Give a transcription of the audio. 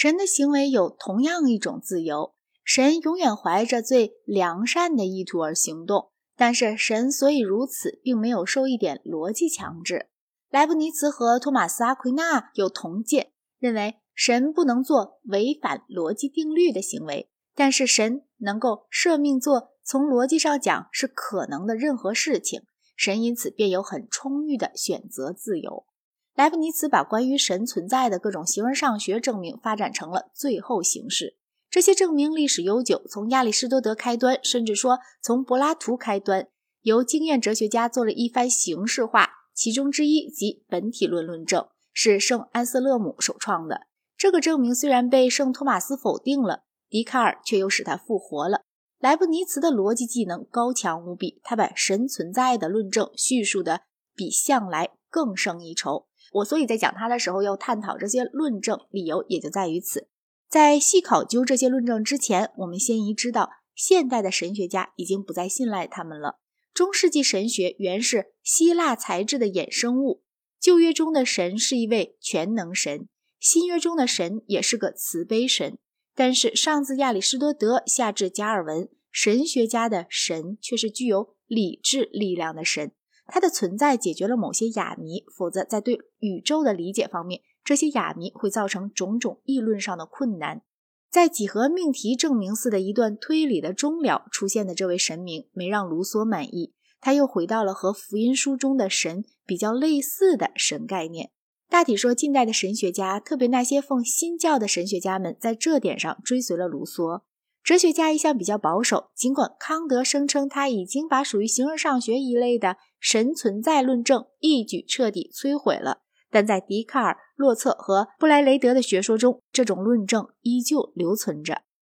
神的行为有同样一种自由，神永远怀着最良善的意图而行动。但是神所以如此，并没有受一点逻辑强制。莱布尼茨和托马斯·阿奎那有同见，认为神不能做违反逻辑定律的行为，但是神能够赦命做从逻辑上讲是可能的任何事情。神因此便有很充裕的选择自由。莱布尼茨把关于神存在的各种形而上学证明发展成了最后形式。这些证明历史悠久，从亚里士多德开端，甚至说从柏拉图开端，由经验哲学家做了一番形式化。其中之一即本体论论证，是圣安瑟勒姆首创的。这个证明虽然被圣托马斯否定了，笛卡尔却又使他复活了。莱布尼茨的逻辑技能高强无比，他把神存在的论证叙述的比向来更胜一筹。我所以在讲他的时候要探讨这些论证，理由也就在于此。在细考究这些论证之前，我们先宜知道，现代的神学家已经不再信赖他们了。中世纪神学原是希腊材质的衍生物。旧约中的神是一位全能神，新约中的神也是个慈悲神。但是上自亚里士多德，下至加尔文，神学家的神却是具有理智力量的神。它的存在解决了某些哑谜，否则在对宇宙的理解方面。这些哑谜会造成种种议论上的困难。在几何命题证明似的一段推理的终了出现的这位神明，没让卢梭满意。他又回到了和福音书中的神比较类似的神概念。大体说，近代的神学家，特别那些奉新教的神学家们，在这点上追随了卢梭。哲学家一向比较保守，尽管康德声称他已经把属于形而上学一类的神存在论证一举彻底摧毁了。但在笛卡尔、洛策和布莱雷德的学说中，这种论证依旧留存着。